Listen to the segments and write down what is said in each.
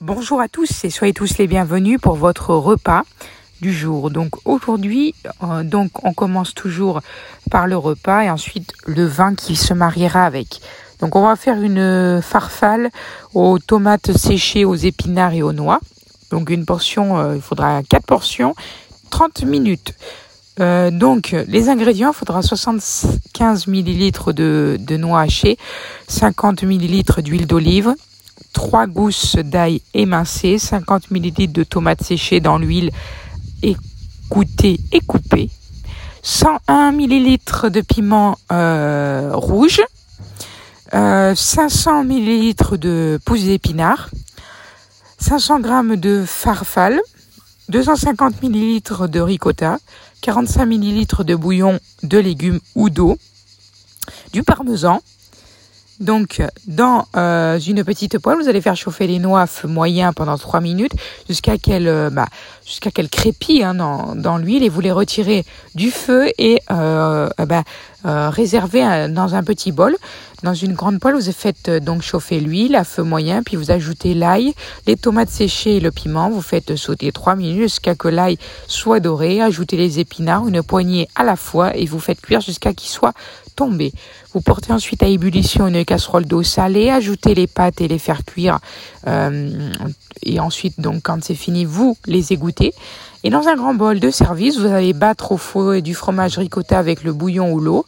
Bonjour à tous et soyez tous les bienvenus pour votre repas du jour. Donc aujourd'hui, euh, donc on commence toujours par le repas et ensuite le vin qui se mariera avec. Donc on va faire une farfalle aux tomates séchées, aux épinards et aux noix. Donc une portion, euh, il faudra quatre portions, 30 minutes. Euh, donc les ingrédients, il faudra 75 ml de, de noix hachées, 50 ml d'huile d'olive, 3 gousses d'ail émincées, 50 ml de tomates séchées dans l'huile écoutée et coupée, 101 ml de piment euh, rouge, 500 ml de pousses d'épinards, 500 g de farfalle, 250 ml de ricotta, 45 ml de bouillon de légumes ou d'eau, du parmesan, donc, dans euh, une petite poêle, vous allez faire chauffer les noix à feu moyen pendant 3 minutes jusqu'à qu'elles euh, bah, jusqu'à qu'elles crépillent hein, dans, dans l'huile et vous les retirez du feu et euh, bah, euh, réservez dans un petit bol. Dans une grande poêle, vous faites donc chauffer l'huile à feu moyen, puis vous ajoutez l'ail, les tomates séchées et le piment. Vous faites sauter 3 minutes jusqu'à que l'ail soit doré. Ajoutez les épinards, une poignée à la fois et vous faites cuire jusqu'à qu'il soit tombé. Vous portez ensuite à ébullition une casserole d'eau salée, ajoutez les pâtes et les faire cuire. Euh, et ensuite, donc, quand c'est fini, vous les égouttez. Et dans un grand bol de service, vous allez battre au fouet du fromage ricotta avec le bouillon ou l'eau.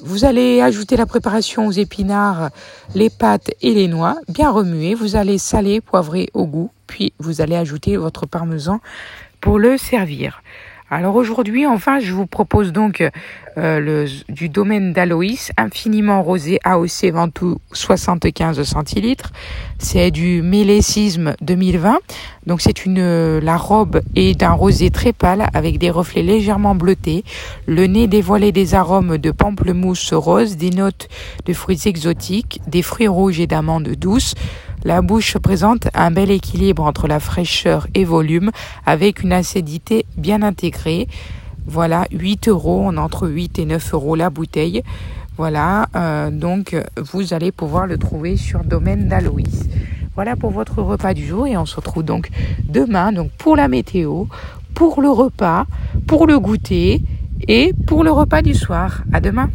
Vous allez ajouter la préparation aux épinards, les pâtes et les noix, bien remuer. Vous allez saler, poivrer au goût, puis vous allez ajouter votre parmesan pour le servir. Alors aujourd'hui, enfin, je vous propose donc euh, du domaine d'Aloïs, infiniment rosé AOC Ventoux 75 centilitres. C'est du millésisme 2020. Donc c'est une la robe est d'un rosé très pâle avec des reflets légèrement bleutés. Le nez dévoilé des arômes de pamplemousse rose, des notes de fruits exotiques, des fruits rouges et d'amandes douces. La bouche présente un bel équilibre entre la fraîcheur et volume avec une acidité bien intégrée. Voilà, 8 euros, on entre 8 et 9 euros la bouteille. Voilà, euh, donc vous allez pouvoir le trouver sur Domaine d'Aloïs. Voilà pour votre repas du jour et on se retrouve donc demain donc pour la météo, pour le repas, pour le goûter et pour le repas du soir. À demain.